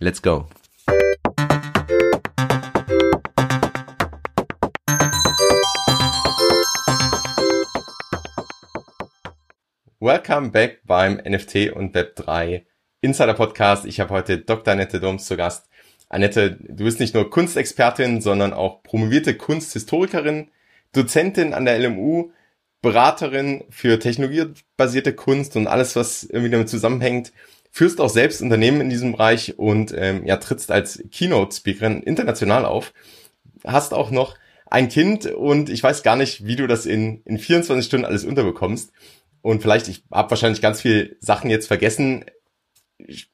Let's go. Welcome back beim NFT und Web3 Insider Podcast. Ich habe heute Dr. Annette Doms zu Gast. Annette, du bist nicht nur Kunstexpertin, sondern auch promovierte Kunsthistorikerin, Dozentin an der LMU, Beraterin für technologiebasierte Kunst und alles, was irgendwie damit zusammenhängt führst auch selbst Unternehmen in diesem Bereich und ähm, ja, trittst als Keynote-Speakerin international auf. Hast auch noch ein Kind und ich weiß gar nicht, wie du das in, in 24 Stunden alles unterbekommst. Und vielleicht, ich habe wahrscheinlich ganz viel Sachen jetzt vergessen.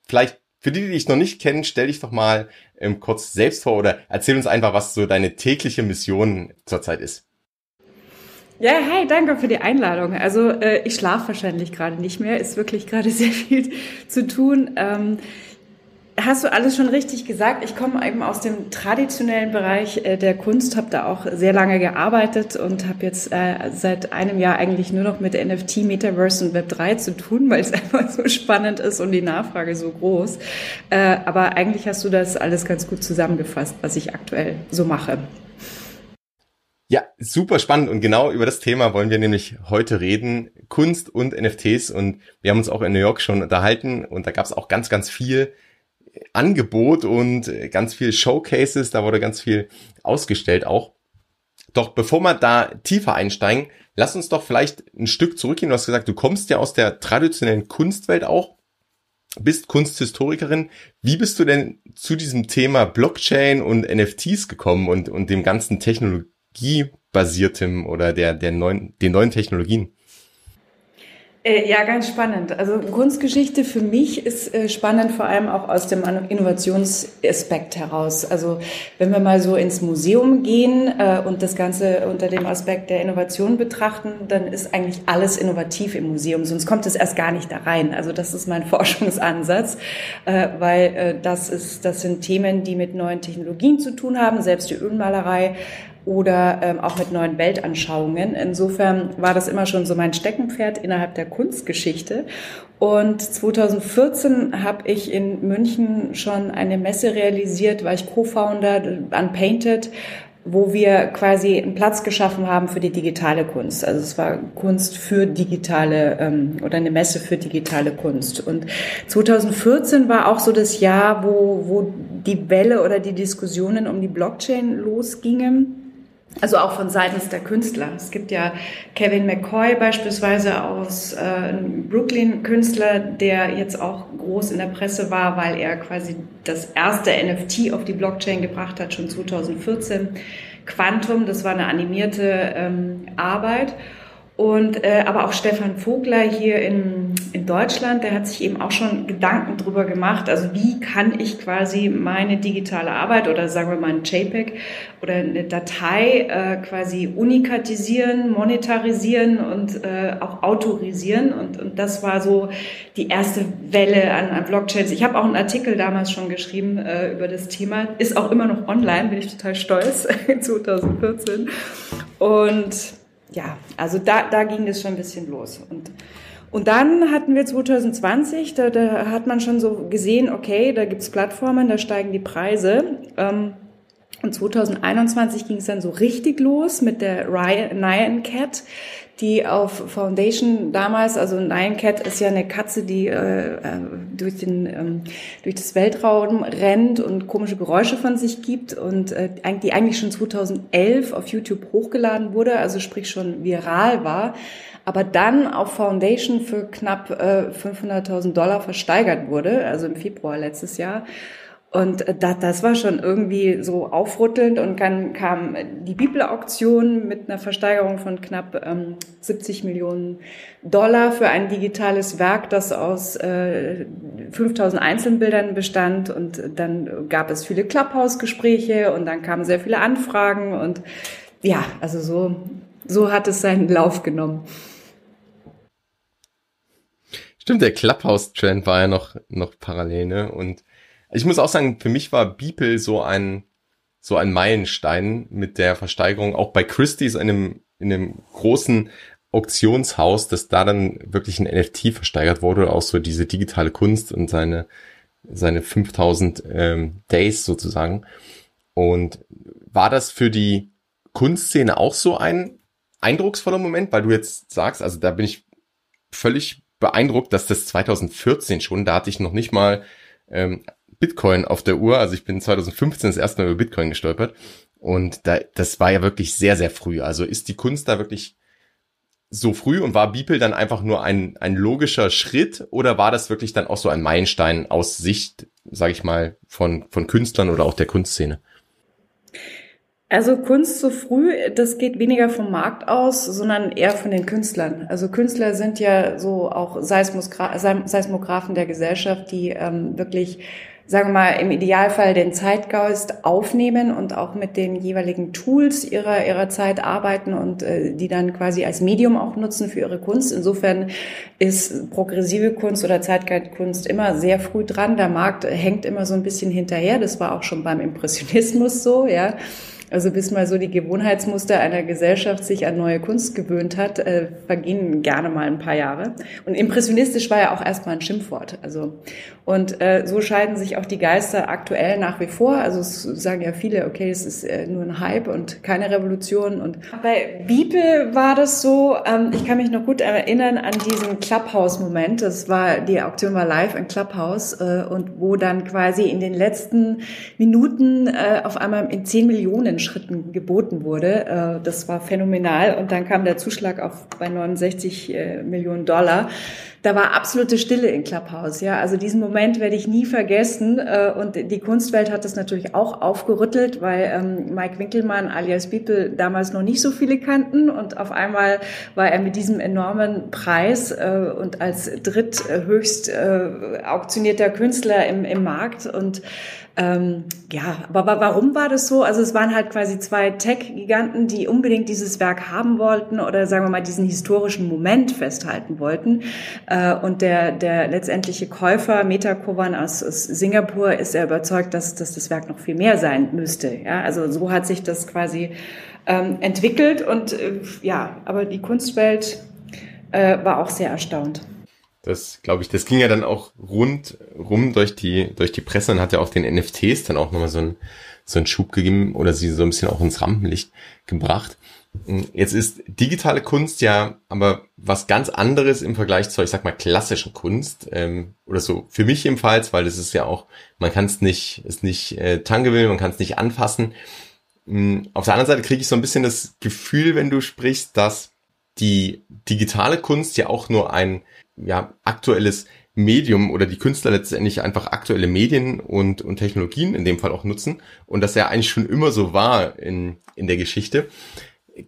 Vielleicht für die, die dich noch nicht kennen, stell dich doch mal ähm, kurz selbst vor oder erzähl uns einfach, was so deine tägliche Mission zurzeit ist. Ja, hey, danke für die Einladung. Also äh, ich schlafe wahrscheinlich gerade nicht mehr, ist wirklich gerade sehr viel zu tun. Ähm, hast du alles schon richtig gesagt. Ich komme eben aus dem traditionellen Bereich äh, der Kunst, habe da auch sehr lange gearbeitet und habe jetzt äh, seit einem Jahr eigentlich nur noch mit NFT, Metaverse und Web3 zu tun, weil es einfach so spannend ist und die Nachfrage so groß. Äh, aber eigentlich hast du das alles ganz gut zusammengefasst, was ich aktuell so mache. Super spannend und genau über das Thema wollen wir nämlich heute reden. Kunst und NFTs und wir haben uns auch in New York schon unterhalten und da gab es auch ganz, ganz viel Angebot und ganz viel Showcases, da wurde ganz viel ausgestellt auch. Doch bevor wir da tiefer einsteigen, lass uns doch vielleicht ein Stück zurückgehen. Du hast gesagt, du kommst ja aus der traditionellen Kunstwelt auch, bist Kunsthistorikerin. Wie bist du denn zu diesem Thema Blockchain und NFTs gekommen und, und dem ganzen Technologie technologiebasiertem oder der, der neuen, den neuen Technologien? Äh, ja, ganz spannend. Also Kunstgeschichte für mich ist äh, spannend, vor allem auch aus dem Innovationsaspekt heraus. Also wenn wir mal so ins Museum gehen äh, und das Ganze unter dem Aspekt der Innovation betrachten, dann ist eigentlich alles innovativ im Museum, sonst kommt es erst gar nicht da rein. Also das ist mein Forschungsansatz, weil das ist, das sind Themen, die mit neuen Technologien zu tun haben. Selbst die Ölmalerei oder ähm, auch mit neuen Weltanschauungen. Insofern war das immer schon so mein Steckenpferd innerhalb der Kunstgeschichte. Und 2014 habe ich in München schon eine Messe realisiert, war ich Co-Founder an Painted, wo wir quasi einen Platz geschaffen haben für die digitale Kunst. Also es war Kunst für digitale ähm, oder eine Messe für digitale Kunst. Und 2014 war auch so das Jahr, wo, wo die Welle oder die Diskussionen um die Blockchain losgingen. Also auch von seitens der Künstler. Es gibt ja Kevin McCoy beispielsweise aus äh, Brooklyn Künstler, der jetzt auch groß in der Presse war, weil er quasi das erste NFT auf die Blockchain gebracht hat, schon 2014. Quantum, das war eine animierte ähm, Arbeit. Und äh, aber auch Stefan Vogler hier in, in Deutschland, der hat sich eben auch schon Gedanken drüber gemacht. Also wie kann ich quasi meine digitale Arbeit oder sagen wir mal ein JPEG oder eine Datei äh, quasi unikatisieren, monetarisieren und äh, auch autorisieren. Und, und das war so die erste Welle an, an Blockchains. Ich habe auch einen Artikel damals schon geschrieben äh, über das Thema, ist auch immer noch online, bin ich total stolz, 2014. Und ja, also da, da ging es schon ein bisschen los. Und, und dann hatten wir 2020, da, da hat man schon so gesehen, okay, da gibt's Plattformen, da steigen die Preise. Ähm, und 2021 ging es dann so richtig los mit der Nyan Cat, die auf Foundation damals, also Nyan Cat ist ja eine Katze, die äh, äh, durch, den, ähm, durch das Weltraum rennt und komische Geräusche von sich gibt und äh, die eigentlich schon 2011 auf YouTube hochgeladen wurde, also sprich schon viral war, aber dann auf Foundation für knapp äh, 500.000 Dollar versteigert wurde, also im Februar letztes Jahr. Und das, das war schon irgendwie so aufrüttelnd. Und dann kam die Bibelauktion mit einer Versteigerung von knapp ähm, 70 Millionen Dollar für ein digitales Werk, das aus äh, 5000 Einzelbildern bestand. Und dann gab es viele Clubhouse-Gespräche und dann kamen sehr viele Anfragen. Und ja, also so, so hat es seinen Lauf genommen. Stimmt, der Clubhouse-Trend war ja noch, noch parallel, ne? Und ich muss auch sagen, für mich war Beeple so ein, so ein Meilenstein mit der Versteigerung, auch bei Christie's, einem, in einem großen Auktionshaus, dass da dann wirklich ein NFT versteigert wurde, auch so diese digitale Kunst und seine, seine 5000 ähm, Days sozusagen. Und war das für die Kunstszene auch so ein eindrucksvoller Moment, weil du jetzt sagst, also da bin ich völlig beeindruckt, dass das 2014 schon, da hatte ich noch nicht mal ähm, Bitcoin auf der Uhr. Also ich bin 2015 das erste Mal über Bitcoin gestolpert. Und da, das war ja wirklich sehr, sehr früh. Also ist die Kunst da wirklich so früh und war Beeple dann einfach nur ein, ein logischer Schritt oder war das wirklich dann auch so ein Meilenstein aus Sicht, sage ich mal, von, von Künstlern oder auch der Kunstszene? Also Kunst so früh, das geht weniger vom Markt aus, sondern eher von den Künstlern. Also Künstler sind ja so auch Seismographen der Gesellschaft, die ähm, wirklich sagen wir mal, im Idealfall den Zeitgeist aufnehmen und auch mit den jeweiligen Tools ihrer, ihrer Zeit arbeiten und äh, die dann quasi als Medium auch nutzen für ihre Kunst. Insofern ist progressive Kunst oder Zeitgeistkunst immer sehr früh dran. Der Markt hängt immer so ein bisschen hinterher. Das war auch schon beim Impressionismus so, ja. Also bis mal so die Gewohnheitsmuster einer Gesellschaft sich an neue Kunst gewöhnt hat, äh, vergehen gerne mal ein paar Jahre. Und impressionistisch war ja auch erstmal ein Schimpfwort. Also und äh, so scheiden sich auch die Geister aktuell nach wie vor. Also es sagen ja viele, okay, es ist äh, nur ein Hype und keine Revolution. Und bei Bibel war das so. Ähm, ich kann mich noch gut erinnern an diesen Clubhouse-Moment. Das war die Auktion war live in Clubhouse äh, und wo dann quasi in den letzten Minuten äh, auf einmal in zehn Millionen Schritten geboten wurde. Äh, das war phänomenal. Und dann kam der Zuschlag auf bei 69 äh, Millionen Dollar. Da war absolute Stille in Clubhouse. Ja, also diesen Moment werde ich nie vergessen. Äh, und die Kunstwelt hat das natürlich auch aufgerüttelt, weil ähm, Mike Winkelmann alias Beeple damals noch nicht so viele kannten. Und auf einmal war er mit diesem enormen Preis und als dritthöchst auktionierter Künstler im, im Markt und ähm, ja, aber warum war das so? Also es waren halt quasi zwei Tech-Giganten, die unbedingt dieses Werk haben wollten oder sagen wir mal diesen historischen Moment festhalten wollten. Äh, und der, der letztendliche Käufer, Metakovan aus, aus Singapur, ist ja überzeugt, dass, dass das Werk noch viel mehr sein müsste. Ja, also so hat sich das quasi ähm, entwickelt und äh, ja, aber die Kunstwelt äh, war auch sehr erstaunt. Das glaube ich, das ging ja dann auch rund rum durch die durch die Presse und hat ja auch den NFTs dann auch nochmal so einen so einen Schub gegeben oder sie so ein bisschen auch ins Rampenlicht gebracht. Jetzt ist digitale Kunst ja aber was ganz anderes im Vergleich zur, ich sag mal, klassischen Kunst ähm, oder so für mich jedenfalls, weil es ist ja auch, man kann es nicht, ist nicht äh, tangible, man kann es nicht anfassen. Auf der anderen Seite kriege ich so ein bisschen das Gefühl, wenn du sprichst, dass die digitale Kunst ja auch nur ein ja, aktuelles Medium oder die Künstler letztendlich einfach aktuelle Medien und, und Technologien in dem Fall auch nutzen und das ja eigentlich schon immer so war in, in der Geschichte.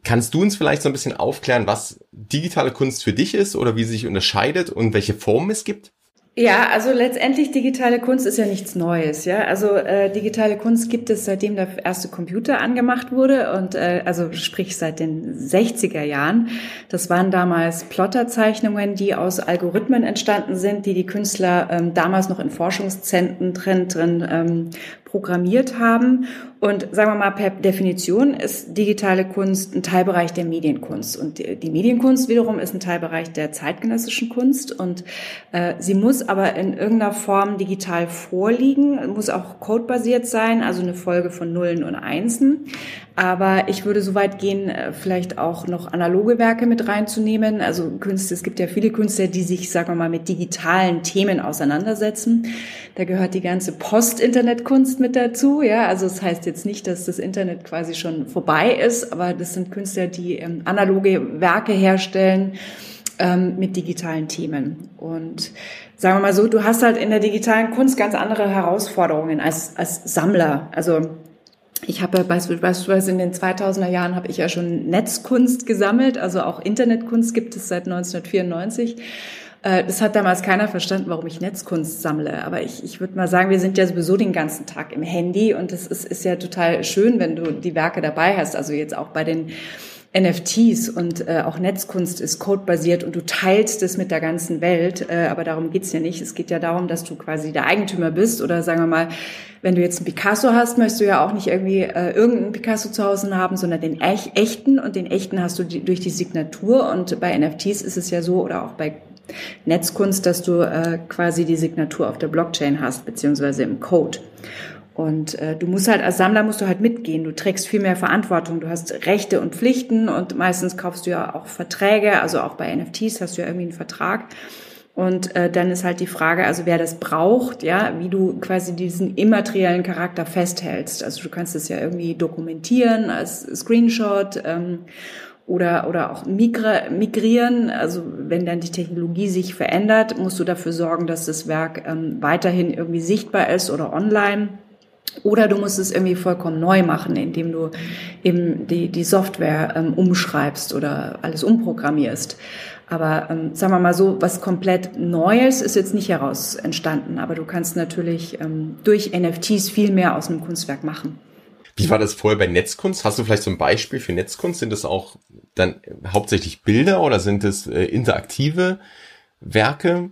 Kannst du uns vielleicht so ein bisschen aufklären, was digitale Kunst für dich ist oder wie sie sich unterscheidet und welche Formen es gibt? Ja, also letztendlich digitale Kunst ist ja nichts Neues, ja. Also äh, digitale Kunst gibt es seitdem der erste Computer angemacht wurde und äh, also sprich seit den 60er Jahren. Das waren damals Plotterzeichnungen, die aus Algorithmen entstanden sind, die die Künstler ähm, damals noch in Forschungszentren drin, drin ähm, programmiert haben. Und sagen wir mal, per Definition ist digitale Kunst ein Teilbereich der Medienkunst. Und die, Medienkunst wiederum ist ein Teilbereich der zeitgenössischen Kunst. Und äh, sie muss aber in irgendeiner Form digital vorliegen, muss auch codebasiert sein, also eine Folge von Nullen und Einsen. Aber ich würde so weit gehen, äh, vielleicht auch noch analoge Werke mit reinzunehmen. Also Künste, es gibt ja viele Künstler, die sich, sagen wir mal, mit digitalen Themen auseinandersetzen. Da gehört die ganze Post-Internet-Kunst mit dazu. Ja, also es das heißt jetzt nicht, dass das Internet quasi schon vorbei ist, aber das sind Künstler, die ähm, analoge Werke herstellen ähm, mit digitalen Themen. Und sagen wir mal so, du hast halt in der digitalen Kunst ganz andere Herausforderungen als, als Sammler. Also ich habe beispielsweise in den 2000er Jahren habe ich ja schon Netzkunst gesammelt, also auch Internetkunst gibt es seit 1994. Äh, das hat damals keiner verstanden, warum ich Netzkunst sammle. Aber ich, ich würde mal sagen, wir sind ja sowieso den ganzen Tag im Handy und es ist, ist ja total schön, wenn du die Werke dabei hast. Also jetzt auch bei den NFTs und äh, auch Netzkunst ist codebasiert und du teilst es mit der ganzen Welt, äh, aber darum geht's ja nicht. Es geht ja darum, dass du quasi der Eigentümer bist oder sagen wir mal, wenn du jetzt einen Picasso hast, möchtest du ja auch nicht irgendwie äh, irgendeinen Picasso zu Hause haben, sondern den ech echten und den echten hast du die, durch die Signatur und bei NFTs ist es ja so oder auch bei Netzkunst, dass du äh, quasi die Signatur auf der Blockchain hast, beziehungsweise im Code. Und äh, du musst halt als Sammler musst du halt mitgehen. Du trägst viel mehr Verantwortung. Du hast Rechte und Pflichten und meistens kaufst du ja auch Verträge. Also auch bei NFTs hast du ja irgendwie einen Vertrag. Und äh, dann ist halt die Frage, also wer das braucht, ja, wie du quasi diesen immateriellen Charakter festhältst. Also du kannst es ja irgendwie dokumentieren als Screenshot ähm, oder oder auch migrieren. Also wenn dann die Technologie sich verändert, musst du dafür sorgen, dass das Werk ähm, weiterhin irgendwie sichtbar ist oder online. Oder du musst es irgendwie vollkommen neu machen, indem du eben die, die Software ähm, umschreibst oder alles umprogrammierst. Aber ähm, sagen wir mal so, was komplett Neues ist jetzt nicht heraus entstanden. Aber du kannst natürlich ähm, durch NFTs viel mehr aus einem Kunstwerk machen. Wie war das vorher bei Netzkunst? Hast du vielleicht so ein Beispiel für Netzkunst? Sind das auch dann hauptsächlich Bilder oder sind es äh, interaktive Werke?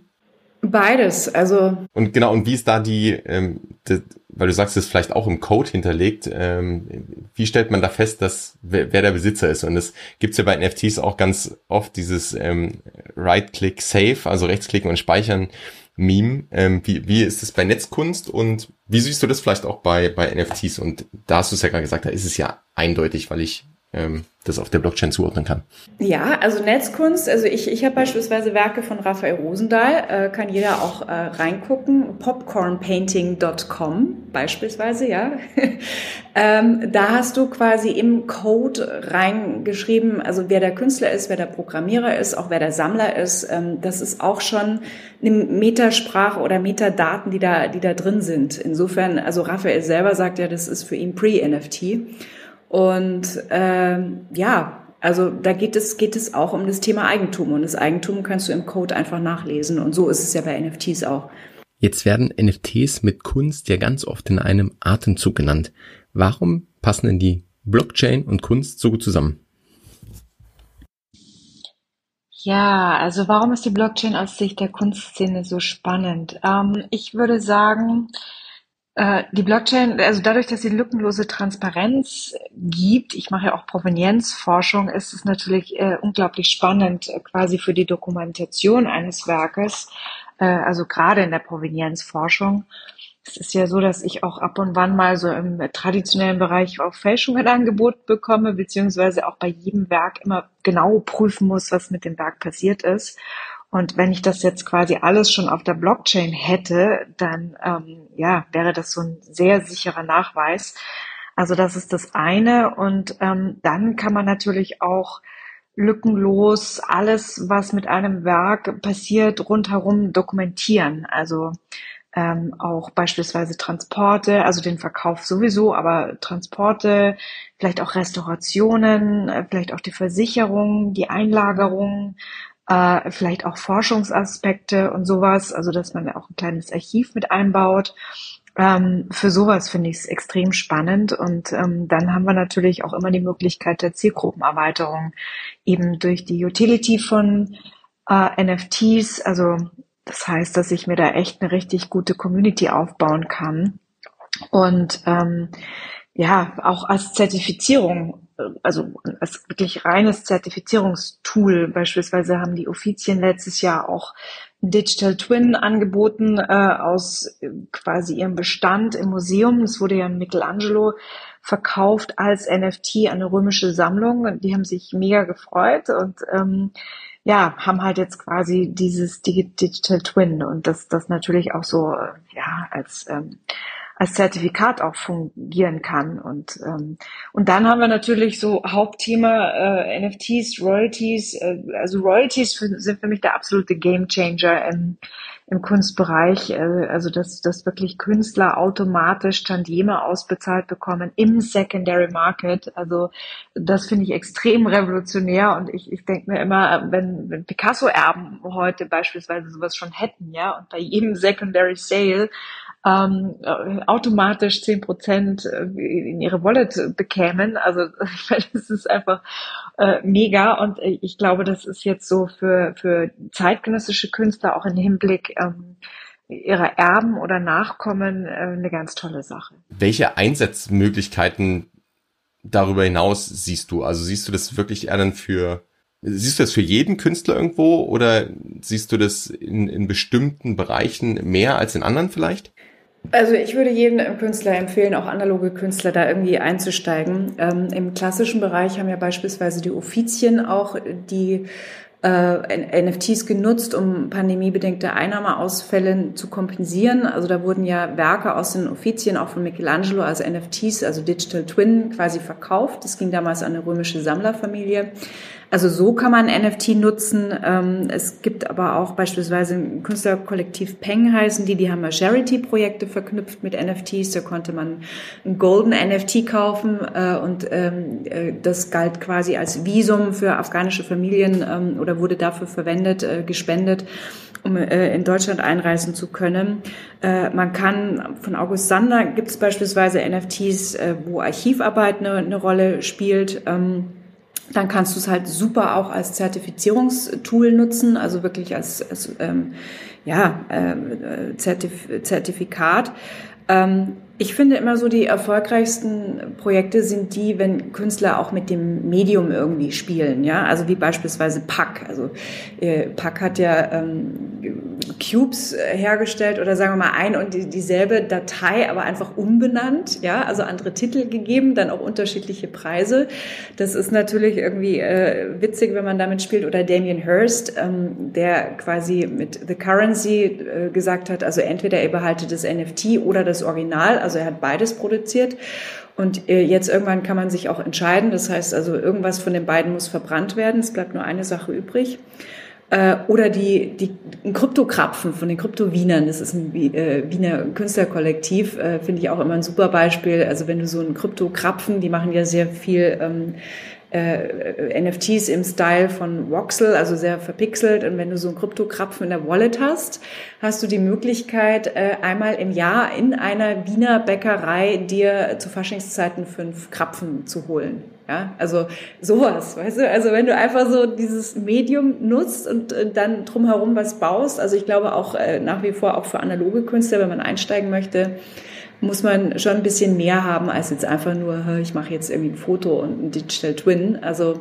Beides, also. Und genau, und wie ist da die, ähm, die weil du sagst, es ist vielleicht auch im Code hinterlegt, ähm, wie stellt man da fest, dass wer, wer der Besitzer ist? Und es gibt's ja bei NFTs auch ganz oft dieses ähm, Right-Click Save, also Rechtsklicken und Speichern Meme. Ähm, wie, wie ist es bei Netzkunst und wie siehst du das vielleicht auch bei, bei NFTs? Und da hast du es ja gerade gesagt, da ist es ja eindeutig, weil ich ähm, das auf der Blockchain zuordnen kann. Ja, also Netzkunst, also ich, ich habe beispielsweise Werke von Raphael Rosendahl, äh, kann jeder auch äh, reingucken, popcornpainting.com beispielsweise, ja. ähm, da hast du quasi im Code reingeschrieben, also wer der Künstler ist, wer der Programmierer ist, auch wer der Sammler ist. Ähm, das ist auch schon eine Metasprache oder Metadaten, die da, die da drin sind. Insofern, also Raphael selber sagt ja, das ist für ihn Pre-NFT. Und ähm, ja, also da geht es, geht es auch um das Thema Eigentum. Und das Eigentum kannst du im Code einfach nachlesen. Und so ist es ja bei NFTs auch. Jetzt werden NFTs mit Kunst ja ganz oft in einem Atemzug genannt. Warum passen denn die Blockchain und Kunst so gut zusammen? Ja, also warum ist die Blockchain aus Sicht der Kunstszene so spannend? Ähm, ich würde sagen, äh, die Blockchain, also dadurch, dass sie lückenlose Transparenz gibt, ich mache ja auch Provenienzforschung, ist es natürlich äh, unglaublich spannend, äh, quasi für die Dokumentation eines Werkes, äh, also gerade in der Provenienzforschung. Es ist ja so, dass ich auch ab und wann mal so im traditionellen Bereich auf Fälschungen angeboten bekomme, beziehungsweise auch bei jedem Werk immer genau prüfen muss, was mit dem Werk passiert ist. Und wenn ich das jetzt quasi alles schon auf der Blockchain hätte, dann ähm, ja, wäre das so ein sehr sicherer Nachweis. Also das ist das eine. Und ähm, dann kann man natürlich auch lückenlos alles, was mit einem Werk passiert, rundherum dokumentieren. Also ähm, auch beispielsweise Transporte, also den Verkauf sowieso, aber Transporte, vielleicht auch Restaurationen, äh, vielleicht auch die Versicherung, die Einlagerung, äh, vielleicht auch Forschungsaspekte und sowas, also dass man auch ein kleines Archiv mit einbaut. Ähm, für sowas finde ich es extrem spannend und ähm, dann haben wir natürlich auch immer die Möglichkeit der Zielgruppenerweiterung eben durch die Utility von äh, NFTs. Also das heißt, dass ich mir da echt eine richtig gute Community aufbauen kann und ähm, ja auch als Zertifizierung also als wirklich reines Zertifizierungstool. Beispielsweise haben die Offizien letztes Jahr auch Digital Twin angeboten äh, aus äh, quasi ihrem Bestand im Museum. Es wurde ja in Michelangelo verkauft als NFT an eine römische Sammlung. Die haben sich mega gefreut und ähm, ja, haben halt jetzt quasi dieses Digital Twin und das, das natürlich auch so, ja, als ähm, als Zertifikat auch fungieren kann. Und, ähm, und dann haben wir natürlich so Hauptthema äh, NFTs, Royalties. Äh, also Royalties für, sind für mich der absolute Gamechanger im, im Kunstbereich. Äh, also dass, dass wirklich Künstler automatisch Tantieme ausbezahlt bekommen im Secondary Market. Also das finde ich extrem revolutionär. Und ich, ich denke mir immer, wenn, wenn Picasso-Erben heute beispielsweise sowas schon hätten, ja, und bei jedem Secondary Sale ähm, automatisch zehn Prozent äh, in ihre Wallet bekämen. Also das ist einfach äh, mega und ich glaube, das ist jetzt so für, für zeitgenössische Künstler auch im Hinblick ähm, ihrer Erben oder Nachkommen äh, eine ganz tolle Sache. Welche Einsatzmöglichkeiten darüber hinaus siehst du? Also siehst du das wirklich eher dann für Siehst du das für jeden Künstler irgendwo oder siehst du das in, in bestimmten Bereichen mehr als in anderen vielleicht? Also ich würde jedem Künstler empfehlen, auch analoge Künstler da irgendwie einzusteigen. Ähm, Im klassischen Bereich haben ja beispielsweise die Offizien auch die äh, NFTs genutzt, um pandemiebedingte Einnahmeausfälle zu kompensieren. Also da wurden ja Werke aus den Offizien, auch von Michelangelo, als NFTs, also Digital Twin, quasi verkauft. Das ging damals an eine römische Sammlerfamilie. Also so kann man NFT nutzen. Ähm, es gibt aber auch beispielsweise ein Künstlerkollektiv Peng heißen die, die haben ja Charity-Projekte verknüpft mit NFTs. Da konnte man ein Golden NFT kaufen äh, und ähm, äh, das galt quasi als Visum für afghanische Familien ähm, oder wurde dafür verwendet, äh, gespendet um in Deutschland einreisen zu können. man kann von August Sander gibt es beispielsweise NFTs, wo Archivarbeit eine, eine Rolle spielt dann kannst du es halt super auch als Zertifizierungstool nutzen, also wirklich als, als ähm, ja, äh, Zertif Zertifikat. Ähm, ich finde immer so, die erfolgreichsten Projekte sind die, wenn Künstler auch mit dem Medium irgendwie spielen, ja, also wie beispielsweise Pack. Also äh, Pack hat ja ähm, Cubes äh, hergestellt oder sagen wir mal ein und die, dieselbe Datei, aber einfach umbenannt, ja, also andere Titel gegeben, dann auch unterschiedliche Preise. Das ist natürlich irgendwie äh, witzig, wenn man damit spielt. Oder Damien Hirst, ähm, der quasi mit The Currency äh, gesagt hat, also entweder ihr behaltet das NFT oder das Original, also er hat beides produziert. Und äh, jetzt irgendwann kann man sich auch entscheiden. Das heißt also, irgendwas von den beiden muss verbrannt werden. Es bleibt nur eine Sache übrig. Äh, oder die, die Kryptokrapfen von den Krypto-Wienern, das ist ein äh, Wiener Künstlerkollektiv, finde ich auch immer ein super Beispiel. Also wenn du so ein Kryptokrapfen, die machen ja sehr viel ähm, äh, NFTs im Style von Voxel, also sehr verpixelt. Und wenn du so einen Kryptokrapfen in der Wallet hast, hast du die Möglichkeit, äh, einmal im Jahr in einer Wiener Bäckerei dir zu Faschingszeiten fünf Krapfen zu holen. Ja, also sowas, weißt du? Also wenn du einfach so dieses Medium nutzt und äh, dann drumherum was baust, also ich glaube auch äh, nach wie vor auch für analoge Künstler, wenn man einsteigen möchte, muss man schon ein bisschen mehr haben als jetzt einfach nur, ich mache jetzt irgendwie ein Foto und ein Digital Twin. Also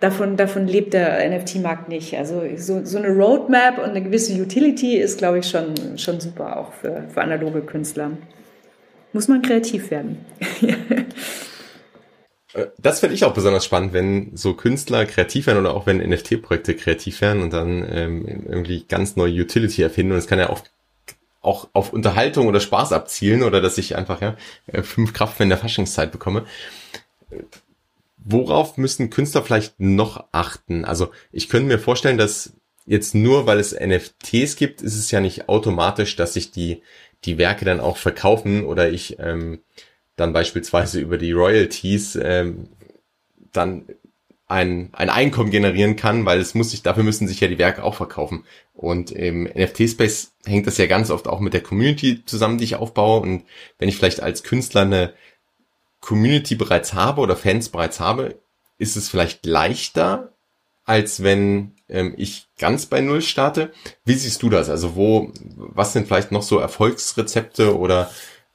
davon, davon lebt der NFT-Markt nicht. Also so, so eine Roadmap und eine gewisse Utility ist, glaube ich, schon, schon super auch für, für analoge Künstler. Muss man kreativ werden. Äh, das finde ich auch besonders spannend, wenn so Künstler kreativ werden oder auch wenn NFT-Projekte kreativ werden und dann ähm, irgendwie ganz neue Utility erfinden. Und es kann ja auch auch auf Unterhaltung oder Spaß abzielen oder dass ich einfach ja äh, fünf Kraft in der Faschingszeit bekomme. Worauf müssen Künstler vielleicht noch achten? Also ich könnte mir vorstellen, dass jetzt nur weil es NFTs gibt, ist es ja nicht automatisch, dass sich die die Werke dann auch verkaufen oder ich ähm, dann beispielsweise über die Royalties ähm, dann ein, ein Einkommen generieren kann, weil es muss sich, dafür müssen sich ja die Werke auch verkaufen. Und im NFT-Space hängt das ja ganz oft auch mit der Community zusammen, die ich aufbaue. Und wenn ich vielleicht als Künstler eine Community bereits habe oder Fans bereits habe, ist es vielleicht leichter, als wenn ähm, ich ganz bei Null starte. Wie siehst du das? Also wo, was sind vielleicht noch so Erfolgsrezepte oder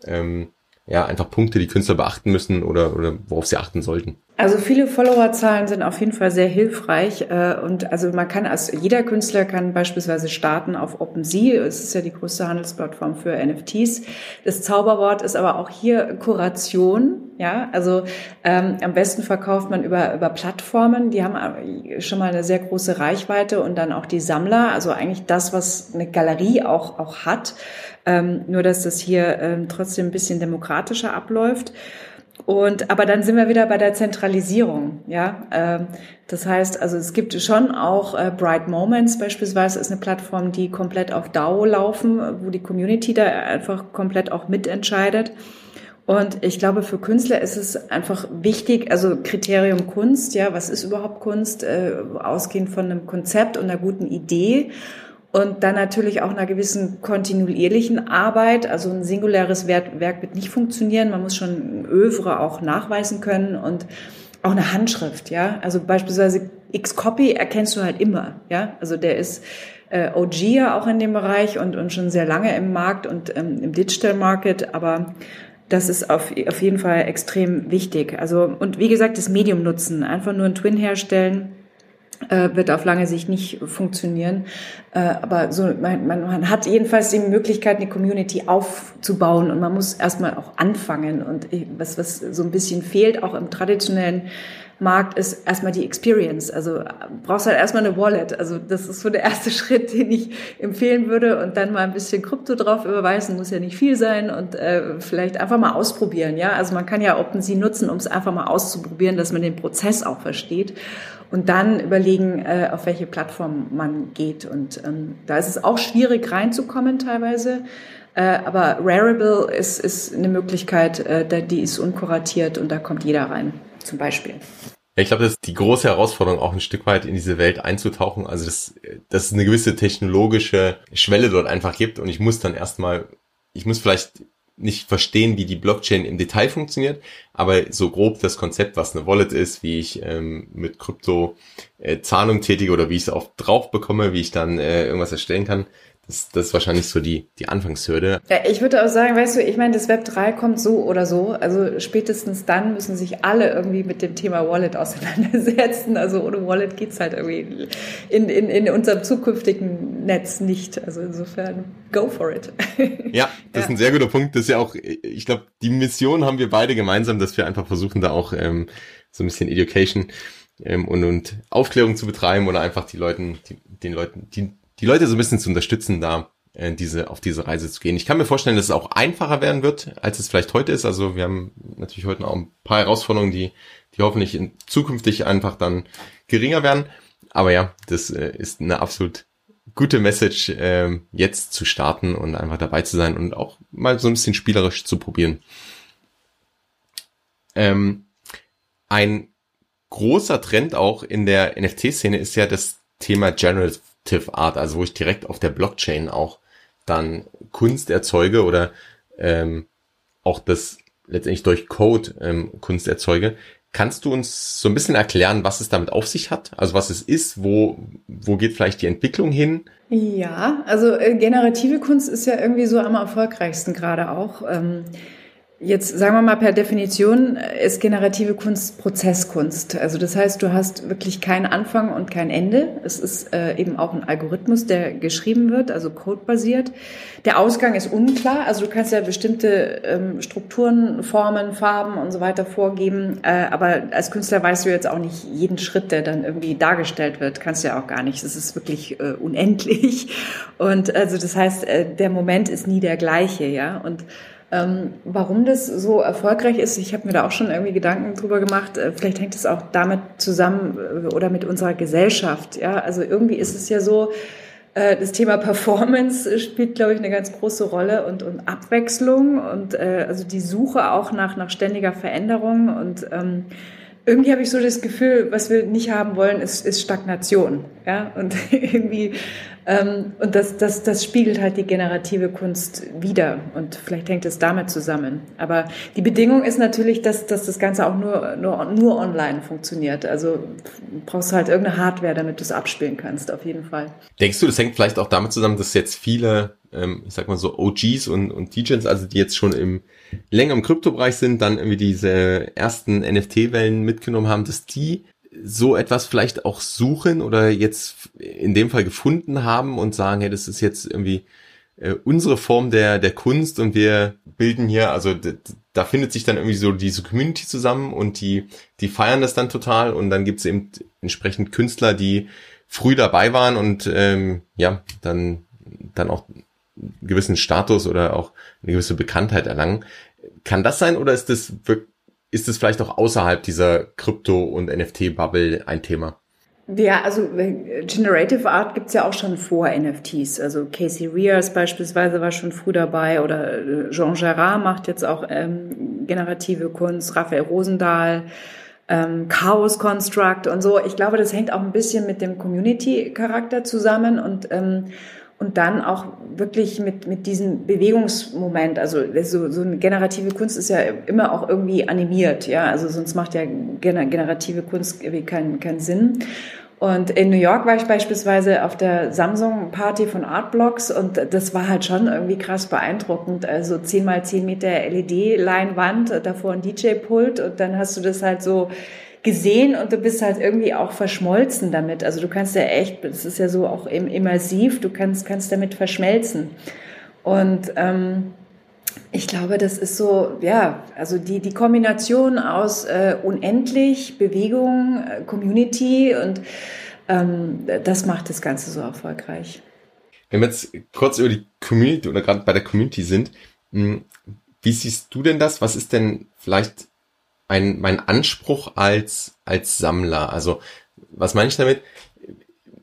ähm, ja, einfach Punkte, die Künstler beachten müssen oder, oder worauf sie achten sollten? Also viele Followerzahlen sind auf jeden Fall sehr hilfreich äh, und also man kann als jeder Künstler kann beispielsweise starten auf OpenSea. Es ist ja die größte Handelsplattform für NFTs. Das Zauberwort ist aber auch hier Kuration. Ja, also ähm, am besten verkauft man über über Plattformen. Die haben schon mal eine sehr große Reichweite und dann auch die Sammler. Also eigentlich das, was eine Galerie auch auch hat. Ähm, nur dass das hier ähm, trotzdem ein bisschen demokratischer abläuft. Und aber dann sind wir wieder bei der Zentralisierung, ja. Ähm, das heißt, also es gibt schon auch äh, Bright Moments beispielsweise ist eine Plattform, die komplett auf DAO laufen, wo die Community da einfach komplett auch mitentscheidet. Und ich glaube, für Künstler ist es einfach wichtig, also Kriterium Kunst, ja, was ist überhaupt Kunst, äh, ausgehend von einem Konzept und einer guten Idee und dann natürlich auch einer gewissen kontinuierlichen Arbeit. Also ein singuläres Werk, wird nicht funktionieren. Man muss schon Övre auch nachweisen können und auch eine Handschrift, ja. Also beispielsweise X-Copy erkennst du halt immer, ja. Also der ist äh, OG ja auch in dem Bereich und, und schon sehr lange im Markt und ähm, im Digital Market, aber das ist auf, auf jeden Fall extrem wichtig. Also, und wie gesagt, das Medium nutzen, einfach nur ein Twin herstellen, äh, wird auf lange Sicht nicht funktionieren. Äh, aber so, man, man hat jedenfalls die Möglichkeit, eine Community aufzubauen und man muss erstmal auch anfangen. Und was, was so ein bisschen fehlt, auch im traditionellen Markt, ist erstmal die Experience. Also brauchst halt erstmal eine Wallet. Also das ist so der erste Schritt, den ich empfehlen würde. Und dann mal ein bisschen Krypto drauf überweisen, muss ja nicht viel sein und äh, vielleicht einfach mal ausprobieren. Ja, also man kann ja OpenSea nutzen, um es einfach mal auszuprobieren, dass man den Prozess auch versteht und dann überlegen, äh, auf welche Plattform man geht. Und ähm, da ist es auch schwierig reinzukommen teilweise. Äh, aber Rarible ist, ist eine Möglichkeit, äh, die ist unkuratiert und da kommt jeder rein, zum Beispiel. Ich glaube, das ist die große Herausforderung, auch ein Stück weit in diese Welt einzutauchen. Also, dass, dass es eine gewisse technologische Schwelle dort einfach gibt und ich muss dann erstmal, ich muss vielleicht nicht verstehen, wie die Blockchain im Detail funktioniert, aber so grob das Konzept, was eine Wallet ist, wie ich ähm, mit Krypto äh, Zahlung tätige oder wie ich es auch drauf bekomme, wie ich dann äh, irgendwas erstellen kann, das, das ist wahrscheinlich so die, die Anfangshürde. Ja, ich würde auch sagen, weißt du, ich meine, das Web 3 kommt so oder so. Also spätestens dann müssen sich alle irgendwie mit dem Thema Wallet auseinandersetzen. Also ohne Wallet geht's halt irgendwie in, in, in unserem zukünftigen Netz nicht. Also insofern, go for it. Ja, das ja. ist ein sehr guter Punkt. Das ist ja auch, ich glaube, die Mission haben wir beide gemeinsam, dass wir einfach versuchen, da auch ähm, so ein bisschen Education ähm, und, und Aufklärung zu betreiben oder einfach die Leuten, die, den Leuten, die die Leute so ein bisschen zu unterstützen, da äh, diese, auf diese Reise zu gehen. Ich kann mir vorstellen, dass es auch einfacher werden wird, als es vielleicht heute ist. Also wir haben natürlich heute noch ein paar Herausforderungen, die, die hoffentlich in, zukünftig einfach dann geringer werden. Aber ja, das äh, ist eine absolut gute Message, äh, jetzt zu starten und einfach dabei zu sein und auch mal so ein bisschen spielerisch zu probieren. Ähm, ein großer Trend auch in der NFT-Szene ist ja das Thema Generative Art, also wo ich direkt auf der Blockchain auch dann Kunst erzeuge oder ähm, auch das letztendlich durch Code ähm, Kunst erzeuge. Kannst du uns so ein bisschen erklären, was es damit auf sich hat? Also was es ist, wo, wo geht vielleicht die Entwicklung hin? Ja, also äh, generative Kunst ist ja irgendwie so am erfolgreichsten gerade auch. Ähm, Jetzt sagen wir mal per Definition ist generative Kunst Prozesskunst. Also das heißt, du hast wirklich keinen Anfang und kein Ende. Es ist äh, eben auch ein Algorithmus, der geschrieben wird, also codebasiert. Der Ausgang ist unklar. Also du kannst ja bestimmte ähm, Strukturen, Formen, Farben und so weiter vorgeben. Äh, aber als Künstler weißt du jetzt auch nicht jeden Schritt, der dann irgendwie dargestellt wird. Kannst du ja auch gar nicht. Es ist wirklich äh, unendlich. Und also das heißt, äh, der Moment ist nie der gleiche, ja. Und ähm, warum das so erfolgreich ist, ich habe mir da auch schon irgendwie Gedanken drüber gemacht. Äh, vielleicht hängt es auch damit zusammen äh, oder mit unserer Gesellschaft. Ja, also irgendwie ist es ja so, äh, das Thema Performance spielt, glaube ich, eine ganz große Rolle und, und Abwechslung und äh, also die Suche auch nach, nach ständiger Veränderung und ähm, irgendwie habe ich so das Gefühl, was wir nicht haben wollen, ist, ist Stagnation. Ja? Und irgendwie und das, das, das spiegelt halt die generative Kunst wieder. Und vielleicht hängt es damit zusammen. Aber die Bedingung ist natürlich, dass, dass das Ganze auch nur, nur, nur online funktioniert. Also brauchst du halt irgendeine Hardware, damit du es abspielen kannst, auf jeden Fall. Denkst du, das hängt vielleicht auch damit zusammen, dass jetzt viele, ähm, ich sag mal so OGs und, und DJs, also die jetzt schon im länger im Kryptobereich sind, dann irgendwie diese ersten NFT-Wellen mitgenommen haben, dass die so etwas vielleicht auch suchen oder jetzt in dem Fall gefunden haben und sagen, hey, das ist jetzt irgendwie äh, unsere Form der, der Kunst und wir bilden hier, also da findet sich dann irgendwie so diese Community zusammen und die, die feiern das dann total und dann gibt's eben entsprechend Künstler, die früh dabei waren und ähm, ja, dann, dann auch gewissen Status oder auch eine gewisse Bekanntheit erlangen. Kann das sein oder ist das wirklich ist es vielleicht auch außerhalb dieser Krypto- und NFT-Bubble ein Thema? Ja, also äh, Generative Art gibt's ja auch schon vor NFTs. Also Casey Rears beispielsweise war schon früh dabei oder äh, Jean Gerard macht jetzt auch ähm, generative Kunst, Raphael Rosendahl, ähm, Chaos Construct und so. Ich glaube, das hängt auch ein bisschen mit dem Community-Charakter zusammen und ähm, und dann auch wirklich mit, mit diesem Bewegungsmoment, also so, so eine generative Kunst ist ja immer auch irgendwie animiert, ja, also sonst macht ja generative Kunst irgendwie keinen, keinen Sinn. Und in New York war ich beispielsweise auf der Samsung-Party von Artblocks und das war halt schon irgendwie krass beeindruckend. Also 10 mal 10 Meter LED-Leinwand, davor ein DJ-Pult und dann hast du das halt so gesehen und du bist halt irgendwie auch verschmolzen damit. Also du kannst ja echt, das ist ja so auch immersiv, du kannst, kannst damit verschmelzen. Und ähm, ich glaube, das ist so, ja, also die, die Kombination aus äh, unendlich, Bewegung, äh, Community und ähm, das macht das Ganze so erfolgreich. Wenn wir jetzt kurz über die Community oder gerade bei der Community sind, hm, wie siehst du denn das? Was ist denn vielleicht mein, mein Anspruch als, als Sammler. Also, was meine ich damit?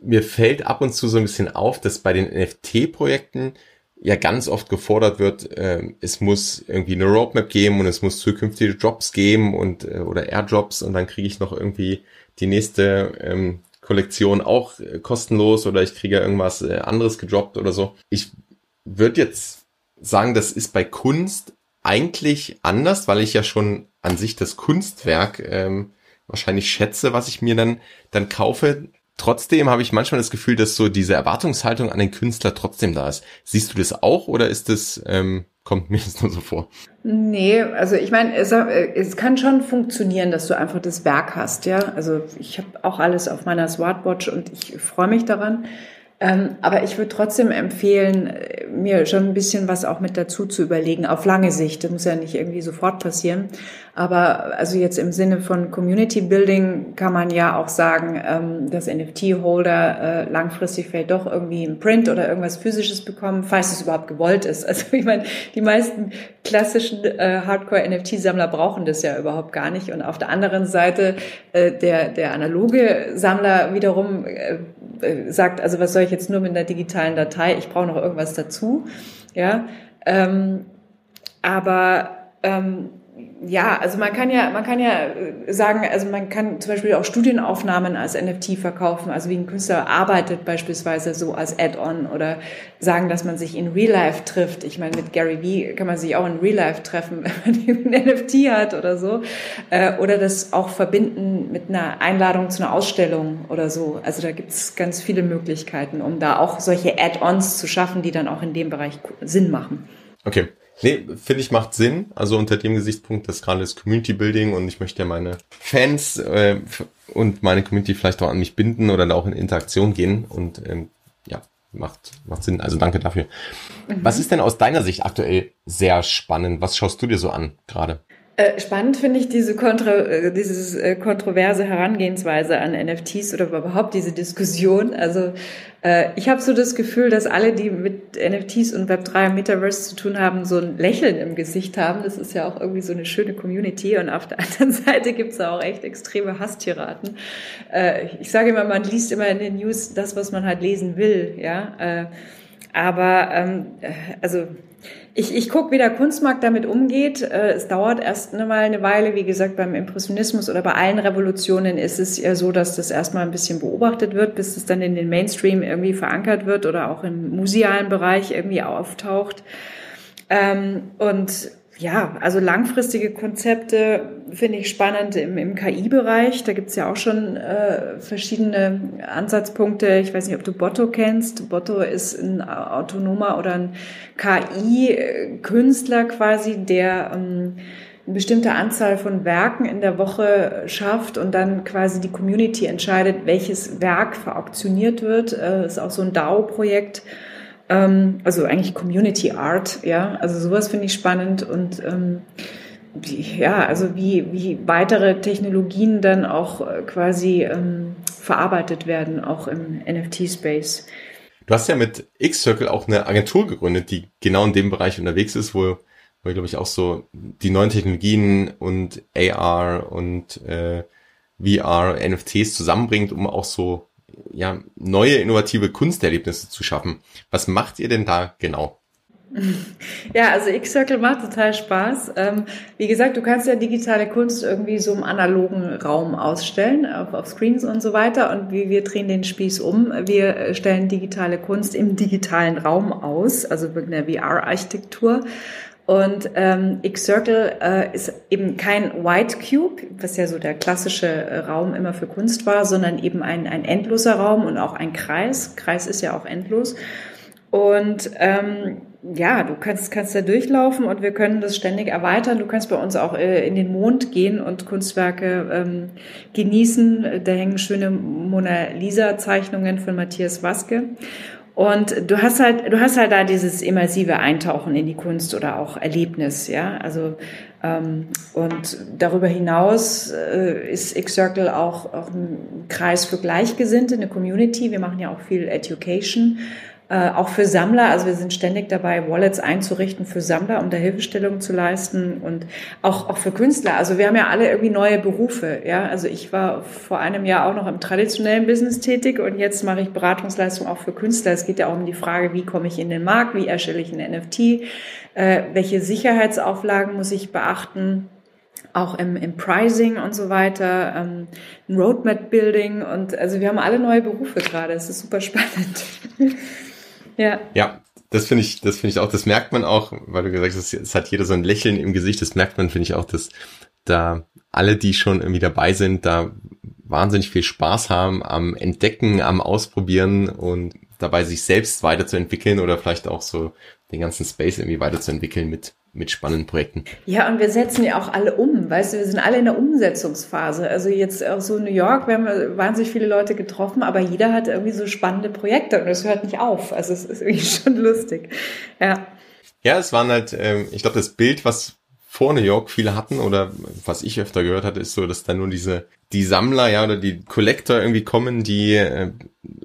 Mir fällt ab und zu so ein bisschen auf, dass bei den NFT-Projekten ja ganz oft gefordert wird, äh, es muss irgendwie eine Roadmap geben und es muss zukünftige Drops geben und äh, oder Airdrops und dann kriege ich noch irgendwie die nächste ähm, Kollektion auch äh, kostenlos oder ich kriege irgendwas äh, anderes gedroppt oder so. Ich würde jetzt sagen, das ist bei Kunst eigentlich anders, weil ich ja schon an sich das Kunstwerk ähm, wahrscheinlich schätze, was ich mir dann, dann kaufe. Trotzdem habe ich manchmal das Gefühl, dass so diese Erwartungshaltung an den Künstler trotzdem da ist. Siehst du das auch oder ist das, ähm, kommt mir das nur so vor? Nee, also ich meine, es, es kann schon funktionieren, dass du einfach das Werk hast, ja. Also ich habe auch alles auf meiner Smartwatch und ich freue mich daran. Ähm, aber ich würde trotzdem empfehlen, mir schon ein bisschen was auch mit dazu zu überlegen, auf lange Sicht. Das muss ja nicht irgendwie sofort passieren. Aber also jetzt im Sinne von Community Building kann man ja auch sagen, ähm, dass NFT-Holder äh, langfristig vielleicht doch irgendwie ein Print oder irgendwas Physisches bekommen, falls es überhaupt gewollt ist. Also ich meine, die meisten klassischen äh, Hardcore-NFT-Sammler brauchen das ja überhaupt gar nicht. Und auf der anderen Seite äh, der, der analoge Sammler wiederum äh, äh, sagt, also was soll ich jetzt nur mit einer digitalen Datei? Ich brauche noch irgendwas dazu. Ja, ähm, aber ähm, ja, also man kann ja, man kann ja äh, sagen, also man kann zum Beispiel auch Studienaufnahmen als NFT verkaufen, also wie ein Künstler arbeitet beispielsweise so als Add-on oder sagen, dass man sich in Real Life trifft. Ich meine, mit Gary Vee kann man sich auch in Real Life treffen, wenn man ein NFT hat oder so. Äh, oder das auch verbinden mit einer Einladung zu einer Ausstellung oder so. Also da gibt es ganz viele Möglichkeiten, um da auch solche Add-ons zu schaffen, die dann auch in dem Bereich Sinn machen. Okay. Nee, finde ich macht Sinn. Also unter dem Gesichtspunkt, dass gerade das Community Building und ich möchte ja meine Fans äh, und meine Community vielleicht auch an mich binden oder da auch in Interaktion gehen und ähm, ja, macht, macht Sinn. Also danke dafür. Mhm. Was ist denn aus deiner Sicht aktuell sehr spannend? Was schaust du dir so an gerade? Äh, spannend finde ich diese Kontra, äh, dieses äh, kontroverse Herangehensweise an NFTs oder überhaupt diese Diskussion. Also ich habe so das Gefühl, dass alle, die mit NFTs und Web3 und Metaverse zu tun haben, so ein Lächeln im Gesicht haben. Das ist ja auch irgendwie so eine schöne Community. Und auf der anderen Seite gibt es auch echt extreme Hasstiraten. Ich sage immer, man liest immer in den News das, was man halt lesen will. Ja, aber ähm, also ich, ich gucke, wie der Kunstmarkt damit umgeht. Äh, es dauert erst mal eine Weile. Wie gesagt, beim Impressionismus oder bei allen Revolutionen ist es ja so, dass das erstmal ein bisschen beobachtet wird, bis es dann in den Mainstream irgendwie verankert wird oder auch im musealen Bereich irgendwie auftaucht. Ähm, und ja, also langfristige Konzepte finde ich spannend im, im KI-Bereich. Da gibt's ja auch schon äh, verschiedene Ansatzpunkte. Ich weiß nicht, ob du Botto kennst. Botto ist ein autonomer oder ein KI-Künstler quasi, der ähm, eine bestimmte Anzahl von Werken in der Woche schafft und dann quasi die Community entscheidet, welches Werk verauktioniert wird. Äh, ist auch so ein DAO-Projekt ähm, also eigentlich Community Art, ja. Also sowas finde ich spannend und ähm, ja, also wie, wie weitere Technologien dann auch äh, quasi ähm, verarbeitet werden, auch im NFT-Space. Du hast ja mit X-Circle auch eine Agentur gegründet, die genau in dem Bereich unterwegs ist, wo, wo glaube ich, auch so die neuen Technologien und AR und äh, VR, NFTs zusammenbringt, um auch so ja, neue innovative Kunsterlebnisse zu schaffen. Was macht ihr denn da genau? Ja, also X-Circle macht total Spaß. Ähm, wie gesagt, du kannst ja digitale Kunst irgendwie so im analogen Raum ausstellen, auf, auf Screens und so weiter. Und wir, wir drehen den Spieß um. Wir stellen digitale Kunst im digitalen Raum aus, also mit einer VR-Architektur. Und ähm, X-Circle äh, ist eben kein White Cube, was ja so der klassische äh, Raum immer für Kunst war, sondern eben ein, ein endloser Raum und auch ein Kreis. Kreis ist ja auch endlos. Und ähm, ja, du kannst, kannst da durchlaufen und wir können das ständig erweitern. Du kannst bei uns auch äh, in den Mond gehen und Kunstwerke ähm, genießen. Da hängen schöne Mona Lisa-Zeichnungen von Matthias Waske. Und du hast halt, du hast halt da dieses immersive Eintauchen in die Kunst oder auch Erlebnis, ja. Also ähm, und darüber hinaus äh, ist X-Circle auch, auch ein Kreis für Gleichgesinnte, eine Community. Wir machen ja auch viel Education äh, auch für Sammler. Also wir sind ständig dabei, Wallets einzurichten für Sammler, um da Hilfestellung zu leisten und auch, auch für Künstler. Also wir haben ja alle irgendwie neue Berufe. Ja, also ich war vor einem Jahr auch noch im traditionellen Business tätig und jetzt mache ich Beratungsleistung auch für Künstler. Es geht ja auch um die Frage, wie komme ich in den Markt, wie erstelle ich ein NFT, äh, welche Sicherheitsauflagen muss ich beachten auch im, im Pricing und so weiter, ähm, Roadmap Building und also wir haben alle neue Berufe gerade. Es ist super spannend. Ja. Ja, das finde ich, das finde ich auch, das merkt man auch, weil du gesagt hast, es hat jeder so ein Lächeln im Gesicht, das merkt man, finde ich auch, dass da alle, die schon irgendwie dabei sind, da wahnsinnig viel Spaß haben am Entdecken, am Ausprobieren und dabei sich selbst weiterzuentwickeln oder vielleicht auch so den ganzen Space irgendwie weiterzuentwickeln mit mit spannenden Projekten. Ja, und wir setzen ja auch alle um, weißt du, wir sind alle in der Umsetzungsphase. Also jetzt auch so New York, wir haben wahnsinnig viele Leute getroffen, aber jeder hat irgendwie so spannende Projekte und es hört nicht auf. Also es ist irgendwie schon lustig. Ja. Ja, es waren halt, ähm, ich glaube, das Bild, was vor New York viele hatten oder was ich öfter gehört hatte, ist so, dass da nur diese die Sammler, ja, oder die Collector irgendwie kommen, die äh,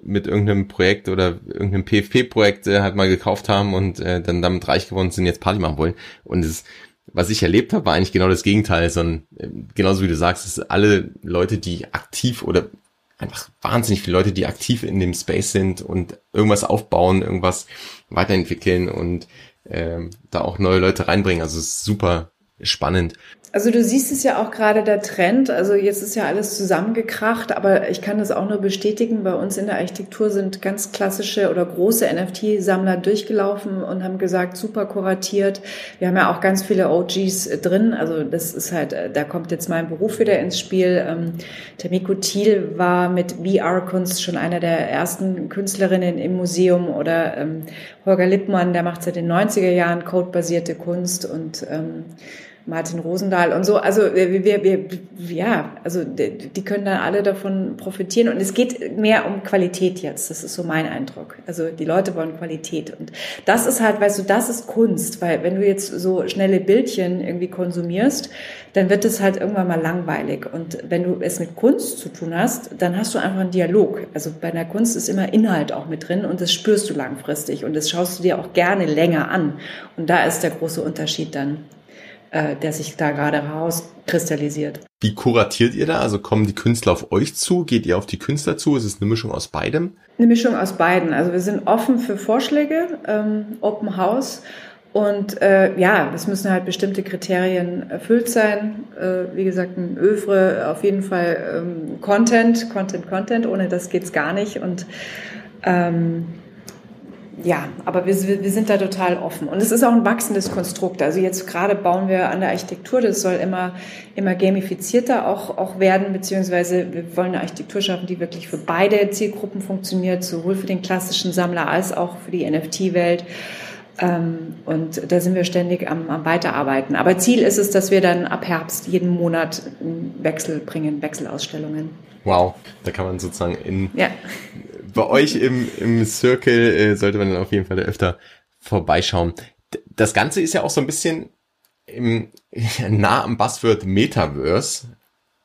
mit irgendeinem Projekt oder irgendeinem PFP-Projekt äh, halt mal gekauft haben und äh, dann damit reich geworden sind, jetzt Party machen wollen. Und das, was ich erlebt habe, war eigentlich genau das Gegenteil, sondern äh, genauso wie du sagst, es alle Leute, die aktiv oder einfach wahnsinnig viele Leute, die aktiv in dem Space sind und irgendwas aufbauen, irgendwas weiterentwickeln und ähm, da auch neue Leute reinbringen. Also es ist super spannend. Also du siehst es ja auch gerade der Trend. Also jetzt ist ja alles zusammengekracht, aber ich kann das auch nur bestätigen. Bei uns in der Architektur sind ganz klassische oder große NFT-Sammler durchgelaufen und haben gesagt, super kuratiert. Wir haben ja auch ganz viele OGs drin. Also das ist halt, da kommt jetzt mein Beruf wieder ins Spiel. Ähm, Tamiko Thiel war mit VR-Kunst schon einer der ersten Künstlerinnen im Museum oder ähm, Holger Lippmann, der macht seit den 90er Jahren codebasierte Kunst und ähm, Martin Rosendahl und so. Also wir, wir, wir ja, also die können dann alle davon profitieren. Und es geht mehr um Qualität jetzt. Das ist so mein Eindruck. Also die Leute wollen Qualität. Und das ist halt, weißt du, das ist Kunst. Weil wenn du jetzt so schnelle Bildchen irgendwie konsumierst, dann wird es halt irgendwann mal langweilig. Und wenn du es mit Kunst zu tun hast, dann hast du einfach einen Dialog. Also bei einer Kunst ist immer Inhalt auch mit drin und das spürst du langfristig und das schaust du dir auch gerne länger an. Und da ist der große Unterschied dann äh, der sich da gerade herauskristallisiert. Wie kuratiert ihr da? Also kommen die Künstler auf euch zu? Geht ihr auf die Künstler zu? Ist es eine Mischung aus beidem? Eine Mischung aus beiden. Also wir sind offen für Vorschläge, ähm, Open House Und äh, ja, es müssen halt bestimmte Kriterien erfüllt sein. Äh, wie gesagt, ein Övre, auf jeden Fall ähm, Content, Content, Content. Ohne das geht's gar nicht. Und ähm, ja, aber wir, wir sind da total offen. Und es ist auch ein wachsendes Konstrukt. Also jetzt gerade bauen wir an der Architektur, das soll immer, immer gamifizierter auch, auch werden, beziehungsweise wir wollen eine Architektur schaffen, die wirklich für beide Zielgruppen funktioniert, sowohl für den klassischen Sammler als auch für die NFT-Welt. Ähm, und da sind wir ständig am, am Weiterarbeiten. Aber Ziel ist es, dass wir dann ab Herbst jeden Monat einen Wechsel bringen, Wechselausstellungen. Wow, da kann man sozusagen in ja bei euch im, im Circle äh, sollte man dann auf jeden Fall öfter vorbeischauen. Das Ganze ist ja auch so ein bisschen im, nah am Buzzword Metaverse.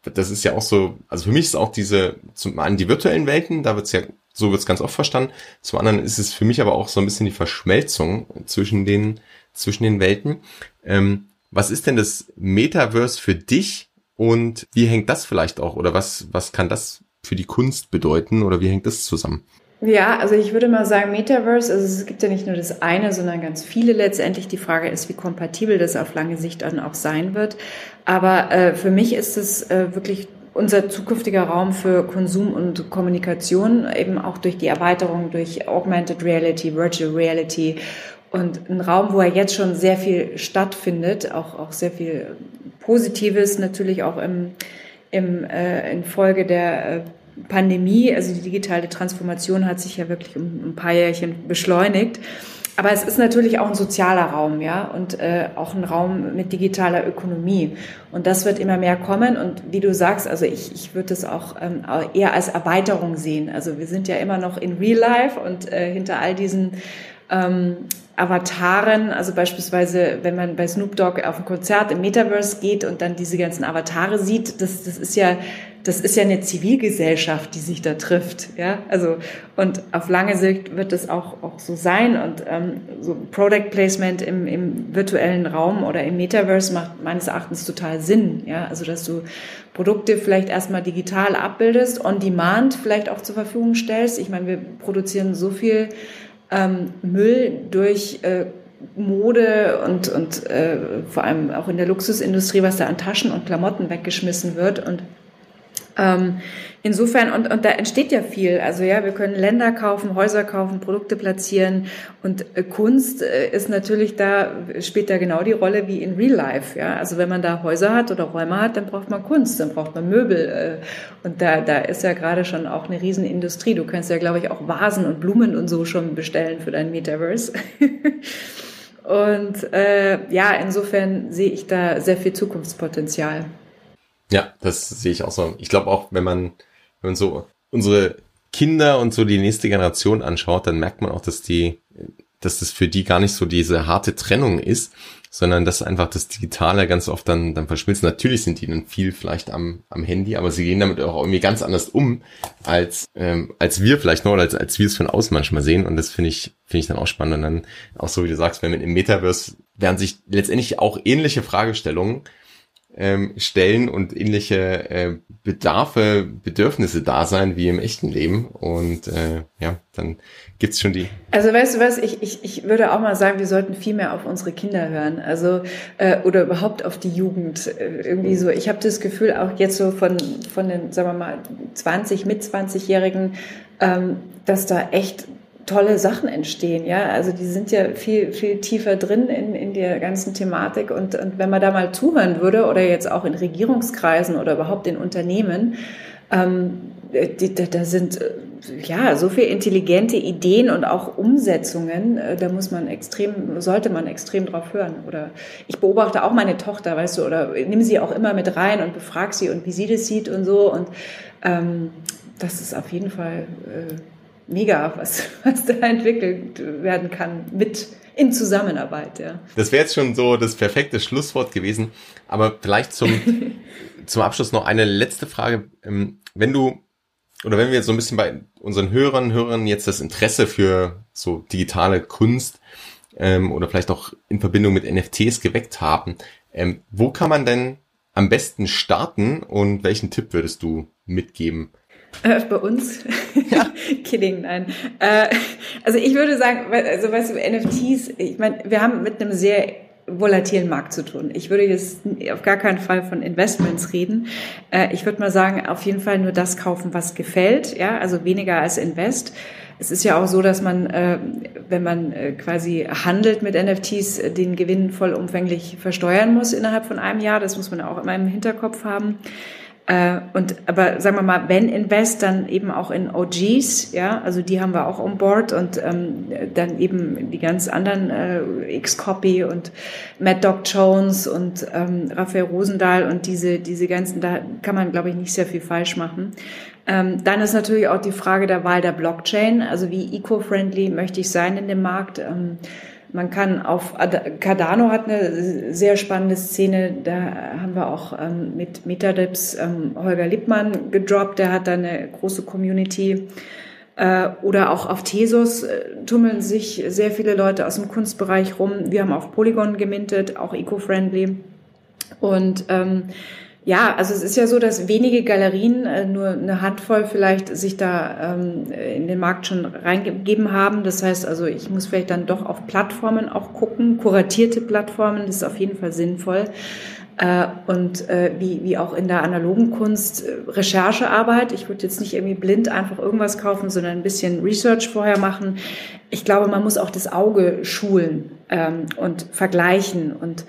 Das ist ja auch so, also für mich ist auch diese, zum einen die virtuellen Welten, da wird's ja, so wird's ganz oft verstanden. Zum anderen ist es für mich aber auch so ein bisschen die Verschmelzung zwischen den, zwischen den Welten. Ähm, was ist denn das Metaverse für dich und wie hängt das vielleicht auch oder was, was kann das für die Kunst bedeuten oder wie hängt das zusammen? Ja, also ich würde mal sagen, Metaverse, also es gibt ja nicht nur das eine, sondern ganz viele letztendlich. Die Frage ist, wie kompatibel das auf lange Sicht dann auch sein wird. Aber äh, für mich ist es äh, wirklich unser zukünftiger Raum für Konsum und Kommunikation, eben auch durch die Erweiterung durch Augmented Reality, Virtual Reality und ein Raum, wo er jetzt schon sehr viel stattfindet, auch, auch sehr viel Positives, natürlich auch im im, äh, in Folge der äh, Pandemie, also die digitale Transformation hat sich ja wirklich um ein paar Jährchen beschleunigt. Aber es ist natürlich auch ein sozialer Raum, ja, und äh, auch ein Raum mit digitaler Ökonomie. Und das wird immer mehr kommen. Und wie du sagst, also ich, ich würde das auch ähm, eher als Erweiterung sehen. Also wir sind ja immer noch in Real Life und äh, hinter all diesen ähm, Avataren, also beispielsweise, wenn man bei Snoop Dogg auf ein Konzert im Metaverse geht und dann diese ganzen Avatare sieht, das, das ist ja, das ist ja eine Zivilgesellschaft, die sich da trifft, ja, also, und auf lange Sicht wird das auch, auch so sein und ähm, so Product Placement im, im virtuellen Raum oder im Metaverse macht meines Erachtens total Sinn, ja, also, dass du Produkte vielleicht erstmal digital abbildest, on demand vielleicht auch zur Verfügung stellst. Ich meine, wir produzieren so viel ähm, Müll durch äh, Mode und, und äh, vor allem auch in der Luxusindustrie, was da an Taschen und Klamotten weggeschmissen wird. Und ähm, insofern, und, und da entsteht ja viel. Also ja, wir können Länder kaufen, Häuser kaufen, Produkte platzieren und äh, Kunst äh, ist natürlich da, spielt da genau die Rolle wie in Real Life. Ja? Also wenn man da Häuser hat oder Räume hat, dann braucht man Kunst, dann braucht man Möbel. Äh, und da, da ist ja gerade schon auch eine Riesenindustrie. Du kannst ja, glaube ich, auch Vasen und Blumen und so schon bestellen für dein Metaverse. und äh, ja, insofern sehe ich da sehr viel Zukunftspotenzial. Ja, das sehe ich auch so. Ich glaube auch, wenn man, wenn man so unsere Kinder und so die nächste Generation anschaut, dann merkt man auch, dass die, dass das für die gar nicht so diese harte Trennung ist, sondern dass einfach das Digitale ganz oft dann, dann verschmilzt. Natürlich sind die dann viel vielleicht am, am Handy, aber sie gehen damit auch irgendwie ganz anders um, als, ähm, als wir vielleicht noch, oder als, als wir es von außen manchmal sehen. Und das finde ich, finde ich dann auch spannend. Und dann auch so, wie du sagst, wenn man im Metaverse werden sich letztendlich auch ähnliche Fragestellungen ähm, stellen und ähnliche äh, Bedarfe, Bedürfnisse da sein wie im echten Leben. Und äh, ja, dann gibt's schon die. Also weißt du was, ich, ich, ich würde auch mal sagen, wir sollten viel mehr auf unsere Kinder hören. Also äh, oder überhaupt auf die Jugend. Äh, irgendwie so. Ich habe das Gefühl, auch jetzt so von, von den, sagen wir mal, 20, mit 20-Jährigen, ähm, dass da echt tolle Sachen entstehen, ja. Also die sind ja viel, viel tiefer drin in, in der ganzen Thematik. Und, und wenn man da mal zuhören würde, oder jetzt auch in Regierungskreisen oder überhaupt in Unternehmen, ähm, die, da, da sind äh, ja so viel intelligente Ideen und auch Umsetzungen, äh, da muss man extrem, sollte man extrem drauf hören. Oder ich beobachte auch meine Tochter, weißt du, oder nehme sie auch immer mit rein und befrage sie und wie sie das sieht und so. Und ähm, das ist auf jeden Fall äh, mega, was, was da entwickelt werden kann mit in Zusammenarbeit, ja. Das wäre jetzt schon so das perfekte Schlusswort gewesen. Aber vielleicht zum, zum Abschluss noch eine letzte Frage. Ähm, wenn du, oder wenn wir jetzt so ein bisschen bei unseren Hörern, Hörern jetzt das Interesse für so digitale Kunst ähm, oder vielleicht auch in Verbindung mit NFTs geweckt haben, ähm, wo kann man denn am besten starten und welchen Tipp würdest du mitgeben? Äh, bei uns? Ja. Kidding, nein. Äh, also ich würde sagen, also weißt du, NFTs, ich meine, wir haben mit einem sehr volatilen Markt zu tun. Ich würde jetzt auf gar keinen Fall von Investments reden. Äh, ich würde mal sagen, auf jeden Fall nur das kaufen, was gefällt, ja, also weniger als Invest. Es ist ja auch so, dass man, äh, wenn man äh, quasi handelt mit NFTs, den Gewinn vollumfänglich versteuern muss innerhalb von einem Jahr. Das muss man auch immer im Hinterkopf haben. Äh, und aber sagen wir mal, wenn Invest, dann eben auch in OGs, ja, also die haben wir auch on board und ähm, dann eben die ganz anderen äh, X-Copy und Matt Doc Jones und ähm, Raphael Rosendahl und diese diese ganzen, da kann man glaube ich nicht sehr viel falsch machen. Ähm, dann ist natürlich auch die Frage der Wahl der Blockchain, also wie eco-friendly möchte ich sein in dem Markt. Ähm, man kann auf Cardano hat eine sehr spannende Szene. Da haben wir auch ähm, mit Metadips ähm, Holger Lippmann gedroppt. Der hat da eine große Community. Äh, oder auch auf Tesos äh, tummeln sich sehr viele Leute aus dem Kunstbereich rum. Wir haben auf Polygon gemintet, auch eco-friendly. Und ähm, ja, also es ist ja so, dass wenige Galerien, äh, nur eine Handvoll vielleicht, sich da ähm, in den Markt schon reingegeben haben. Das heißt also, ich muss vielleicht dann doch auf Plattformen auch gucken, kuratierte Plattformen, das ist auf jeden Fall sinnvoll. Äh, und äh, wie, wie auch in der analogen Kunst Recherchearbeit. Ich würde jetzt nicht irgendwie blind einfach irgendwas kaufen, sondern ein bisschen Research vorher machen. Ich glaube, man muss auch das Auge schulen ähm, und vergleichen und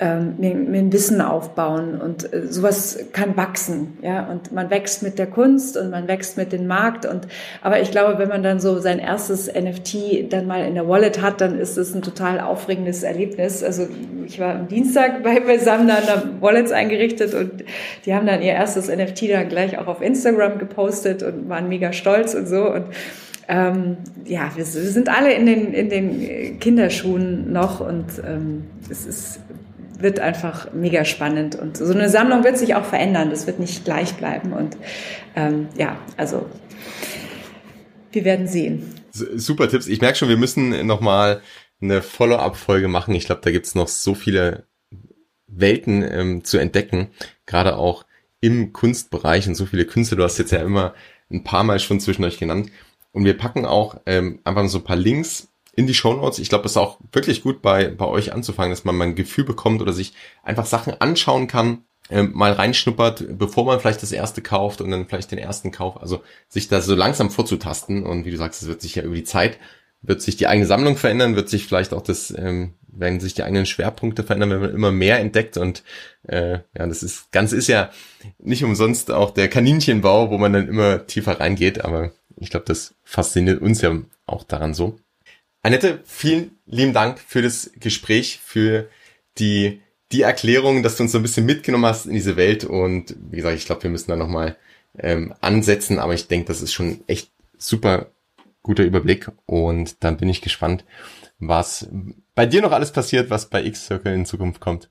ähm, mir, mir ein Wissen aufbauen und äh, sowas kann wachsen, ja und man wächst mit der Kunst und man wächst mit dem Markt und aber ich glaube, wenn man dann so sein erstes NFT dann mal in der Wallet hat, dann ist es ein total aufregendes Erlebnis. Also ich war am Dienstag bei, bei Samna Wallets eingerichtet und die haben dann ihr erstes NFT dann gleich auch auf Instagram gepostet und waren mega stolz und so und ähm, ja, wir, wir, sind alle in den, in den Kinderschuhen noch und ähm, es ist wird einfach mega spannend. Und so eine Sammlung wird sich auch verändern. Das wird nicht gleich bleiben. Und ähm, ja, also wir werden sehen. Super Tipps. Ich merke schon, wir müssen nochmal eine Follow-up-Folge machen. Ich glaube, da gibt's noch so viele Welten ähm, zu entdecken, gerade auch im Kunstbereich und so viele Künstler. Du hast jetzt ja immer ein paar Mal schon zwischen euch genannt. Und wir packen auch ähm, einfach so ein paar Links in die Show Notes. Ich glaube, es ist auch wirklich gut bei, bei euch anzufangen, dass man mal ein Gefühl bekommt oder sich einfach Sachen anschauen kann, äh, mal reinschnuppert, bevor man vielleicht das erste kauft und dann vielleicht den ersten Kauf. Also sich da so langsam vorzutasten und wie du sagst, es wird sich ja über die Zeit, wird sich die eigene Sammlung verändern, wird sich vielleicht auch das, ähm, werden sich die eigenen Schwerpunkte verändern, wenn man immer mehr entdeckt und äh, ja, das ist, ganz ist ja nicht umsonst auch der Kaninchenbau, wo man dann immer tiefer reingeht, aber ich glaube, das fasziniert uns ja auch daran so. Annette, vielen lieben Dank für das Gespräch, für die, die Erklärung, dass du uns so ein bisschen mitgenommen hast in diese Welt. Und wie gesagt, ich glaube, wir müssen da nochmal ähm, ansetzen, aber ich denke, das ist schon echt super guter Überblick. Und dann bin ich gespannt, was bei dir noch alles passiert, was bei X-Circle in Zukunft kommt.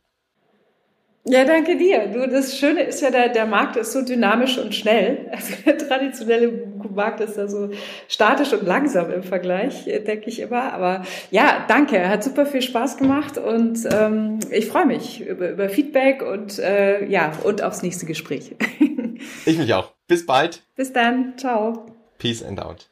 Ja, danke dir. Du, das Schöne ist ja, der, der Markt ist so dynamisch und schnell. Also der traditionelle Markt ist da so statisch und langsam im Vergleich, denke ich immer. Aber ja, danke. Hat super viel Spaß gemacht und ähm, ich freue mich über, über Feedback und äh, ja, und aufs nächste Gespräch. ich mich auch. Bis bald. Bis dann. Ciao. Peace and out.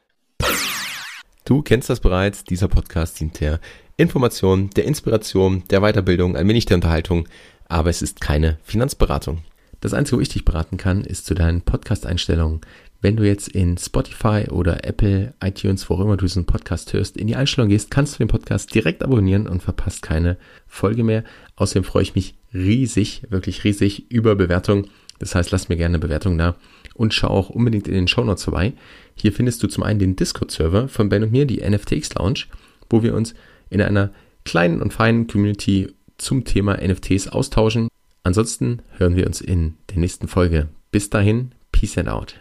Du kennst das bereits. Dieser Podcast dient der Information, der Inspiration, der Weiterbildung, ein wenig der Unterhaltung aber es ist keine Finanzberatung. Das Einzige, wo ich dich beraten kann, ist zu deinen Podcast-Einstellungen. Wenn du jetzt in Spotify oder Apple, iTunes, wo auch immer du diesen Podcast hörst, in die Einstellung gehst, kannst du den Podcast direkt abonnieren und verpasst keine Folge mehr. Außerdem freue ich mich riesig, wirklich riesig über Bewertungen. Das heißt, lass mir gerne eine Bewertung da und schau auch unbedingt in den Show Notes vorbei. Hier findest du zum einen den Discord-Server von Ben und mir, die NFTX Lounge, wo wir uns in einer kleinen und feinen Community zum Thema NFTs austauschen. Ansonsten hören wir uns in der nächsten Folge. Bis dahin, Peace and out.